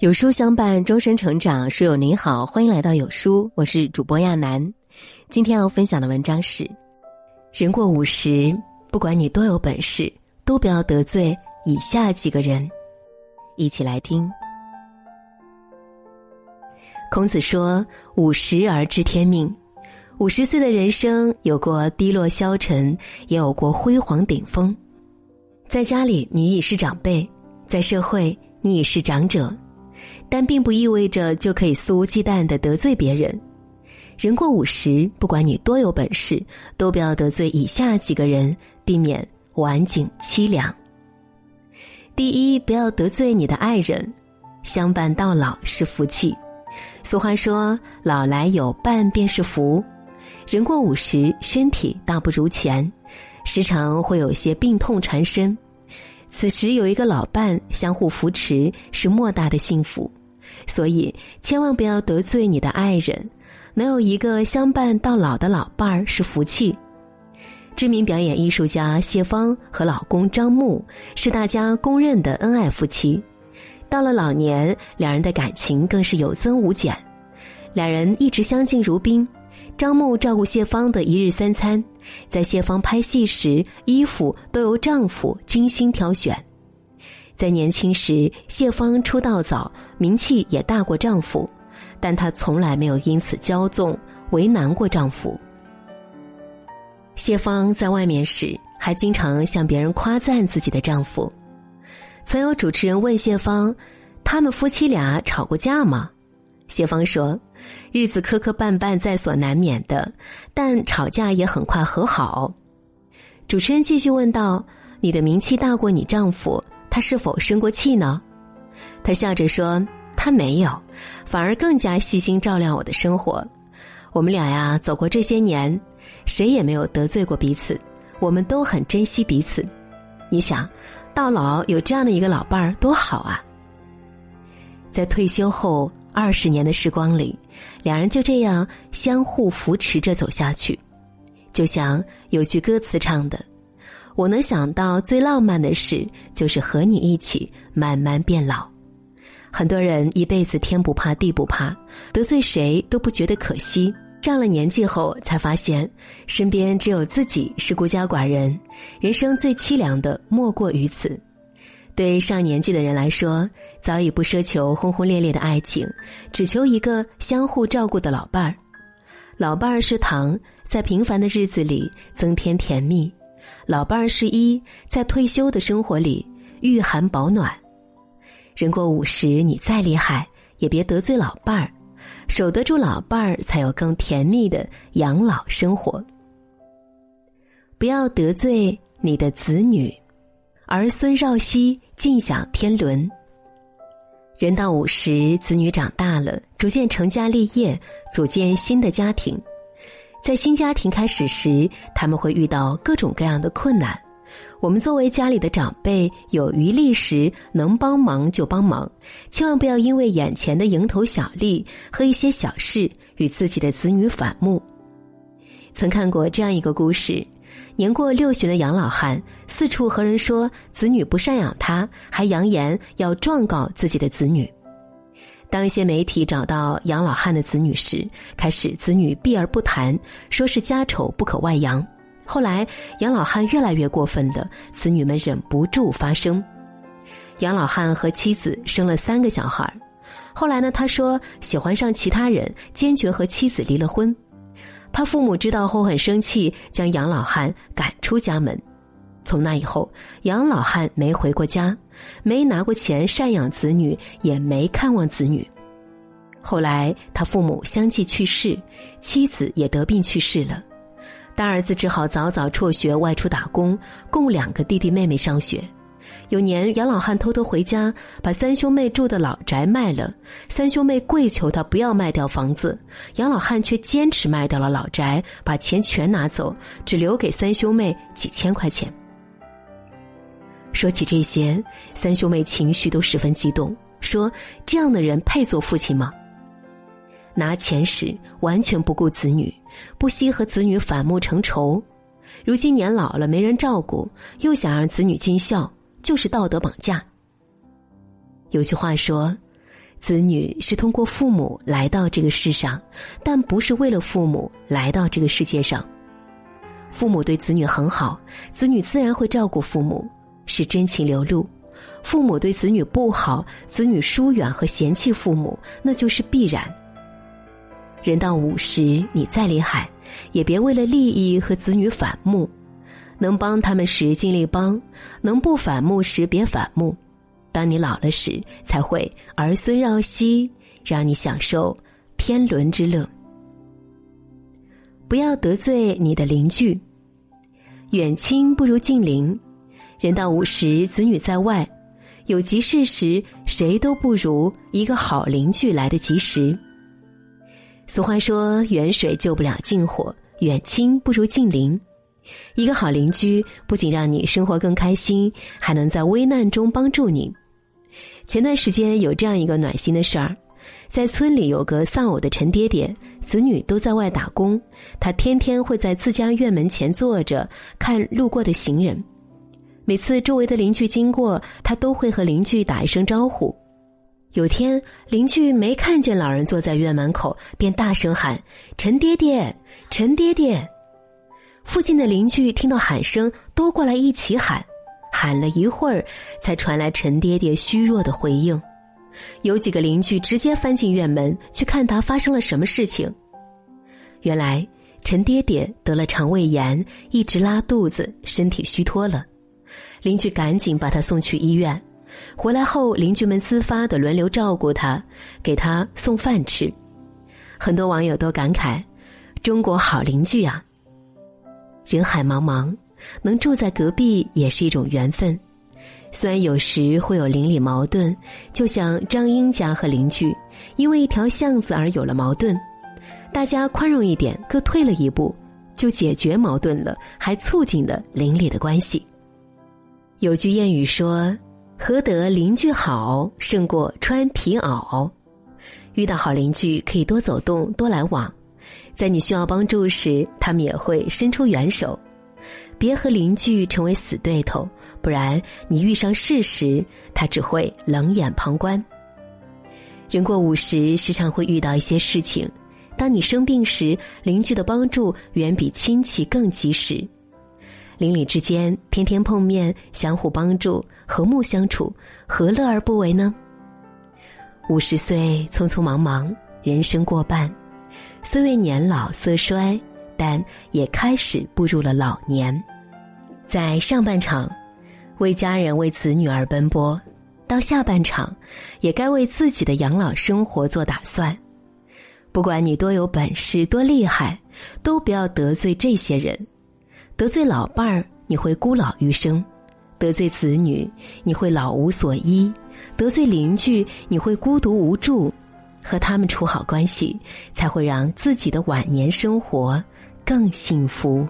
有书相伴，终身成长。书友您好，欢迎来到有书，我是主播亚楠。今天要分享的文章是：人过五十，不管你多有本事，都不要得罪以下几个人。一起来听。孔子说：“五十而知天命。”五十岁的人生，有过低落消沉，也有过辉煌顶峰。在家里，你已是长辈；在社会，你已是长者。但并不意味着就可以肆无忌惮的得罪别人。人过五十，不管你多有本事，都不要得罪以下几个人，避免晚景凄凉。第一，不要得罪你的爱人，相伴到老是福气。俗话说：“老来有伴便是福。”人过五十，身体大不如前，时常会有些病痛缠身。此时有一个老伴相互扶持，是莫大的幸福。所以，千万不要得罪你的爱人。能有一个相伴到老的老伴儿是福气。知名表演艺术家谢芳和老公张牧是大家公认的恩爱夫妻。到了老年，两人的感情更是有增无减。两人一直相敬如宾。张牧照顾谢芳的一日三餐，在谢芳拍戏时，衣服都由丈夫精心挑选。在年轻时，谢芳出道早，名气也大过丈夫，但她从来没有因此骄纵为难过丈夫。谢芳在外面时，还经常向别人夸赞自己的丈夫。曾有主持人问谢芳：“他们夫妻俩吵过架吗？”谢芳说：“日子磕磕绊绊在所难免的，但吵架也很快和好。”主持人继续问道：“你的名气大过你丈夫？”他是否生过气呢？他笑着说：“他没有，反而更加细心照料我的生活。我们俩呀，走过这些年，谁也没有得罪过彼此，我们都很珍惜彼此。你想，到老有这样的一个老伴儿多好啊！在退休后二十年的时光里，两人就这样相互扶持着走下去，就像有句歌词唱的。”我能想到最浪漫的事，就是和你一起慢慢变老。很多人一辈子天不怕地不怕，得罪谁都不觉得可惜。上了年纪后，才发现身边只有自己是孤家寡人，人生最凄凉的莫过于此。对上年纪的人来说，早已不奢求轰轰烈烈的爱情，只求一个相互照顾的老伴儿。老伴儿是糖，在平凡的日子里增添甜蜜。老伴儿是一，在退休的生活里御寒保暖。人过五十，你再厉害，也别得罪老伴儿，守得住老伴儿，才有更甜蜜的养老生活。不要得罪你的子女，儿孙绕膝，尽享天伦。人到五十，子女长大了，逐渐成家立业，组建新的家庭。在新家庭开始时，他们会遇到各种各样的困难。我们作为家里的长辈，有余力时能帮忙就帮忙，千万不要因为眼前的蝇头小利和一些小事与自己的子女反目。曾看过这样一个故事：年过六旬的杨老汉四处和人说子女不赡养他，还扬言要状告自己的子女。当一些媒体找到杨老汉的子女时，开始子女避而不谈，说是家丑不可外扬。后来杨老汉越来越过分了，子女们忍不住发声。杨老汉和妻子生了三个小孩后来呢，他说喜欢上其他人，坚决和妻子离了婚。他父母知道后很生气，将杨老汉赶出家门。从那以后，杨老汉没回过家，没拿过钱赡养子女，也没看望子女。后来他父母相继去世，妻子也得病去世了，大儿子只好早早辍学外出打工，供两个弟弟妹妹上学。有年，杨老汉偷偷回家，把三兄妹住的老宅卖了。三兄妹跪求他不要卖掉房子，杨老汉却坚持卖掉了老宅，把钱全拿走，只留给三兄妹几千块钱。说起这些，三兄妹情绪都十分激动，说：“这样的人配做父亲吗？拿钱时完全不顾子女，不惜和子女反目成仇。如今年老了没人照顾，又想让子女尽孝，就是道德绑架。”有句话说：“子女是通过父母来到这个世上，但不是为了父母来到这个世界上。父母对子女很好，子女自然会照顾父母，是真情流露；父母对子女不好，子女疏远和嫌弃父母，那就是必然。人到五十，你再厉害，也别为了利益和子女反目。能帮他们时尽力帮，能不反目时别反目。当你老了时，才会儿孙绕膝，让你享受天伦之乐。不要得罪你的邻居，远亲不如近邻。人到五十，子女在外，有急事时，谁都不如一个好邻居来得及时。俗话说：“远水救不了近火，远亲不如近邻。”一个好邻居，不仅让你生活更开心，还能在危难中帮助你。前段时间有这样一个暖心的事儿，在村里有个丧偶的陈爹爹，子女都在外打工，他天天会在自家院门前坐着看路过的行人。每次周围的邻居经过，他都会和邻居打一声招呼。有天，邻居没看见老人坐在院门口，便大声喊：“陈爹爹，陈爹爹！”附近的邻居听到喊声，都过来一起喊。喊了一会儿，才传来陈爹爹虚弱的回应。有几个邻居直接翻进院门去看他发生了什么事情。原来陈爹爹得了肠胃炎，一直拉肚子，身体虚脱了。邻居赶紧把他送去医院。回来后，邻居们自发的轮流照顾他，给他送饭吃。很多网友都感慨：“中国好邻居啊！”人海茫茫，能住在隔壁也是一种缘分。虽然有时会有邻里矛盾，就像张英家和邻居因为一条巷子而有了矛盾，大家宽容一点，各退了一步，就解决矛盾了，还促进了邻里的关系。有句谚语说。何得邻居好，胜过穿皮袄。遇到好邻居，可以多走动，多来往。在你需要帮助时，他们也会伸出援手。别和邻居成为死对头，不然你遇上事时，他只会冷眼旁观。人过五十，时常会遇到一些事情。当你生病时，邻居的帮助远比亲戚更及时。邻里之间天天碰面，相互帮助，和睦相处，何乐而不为呢？五十岁匆匆忙忙，人生过半，虽未年老色衰，但也开始步入了老年。在上半场，为家人为子女而奔波；到下半场，也该为自己的养老生活做打算。不管你多有本事、多厉害，都不要得罪这些人。得罪老伴儿，你会孤老余生；得罪子女，你会老无所依；得罪邻居，你会孤独无助。和他们处好关系，才会让自己的晚年生活更幸福。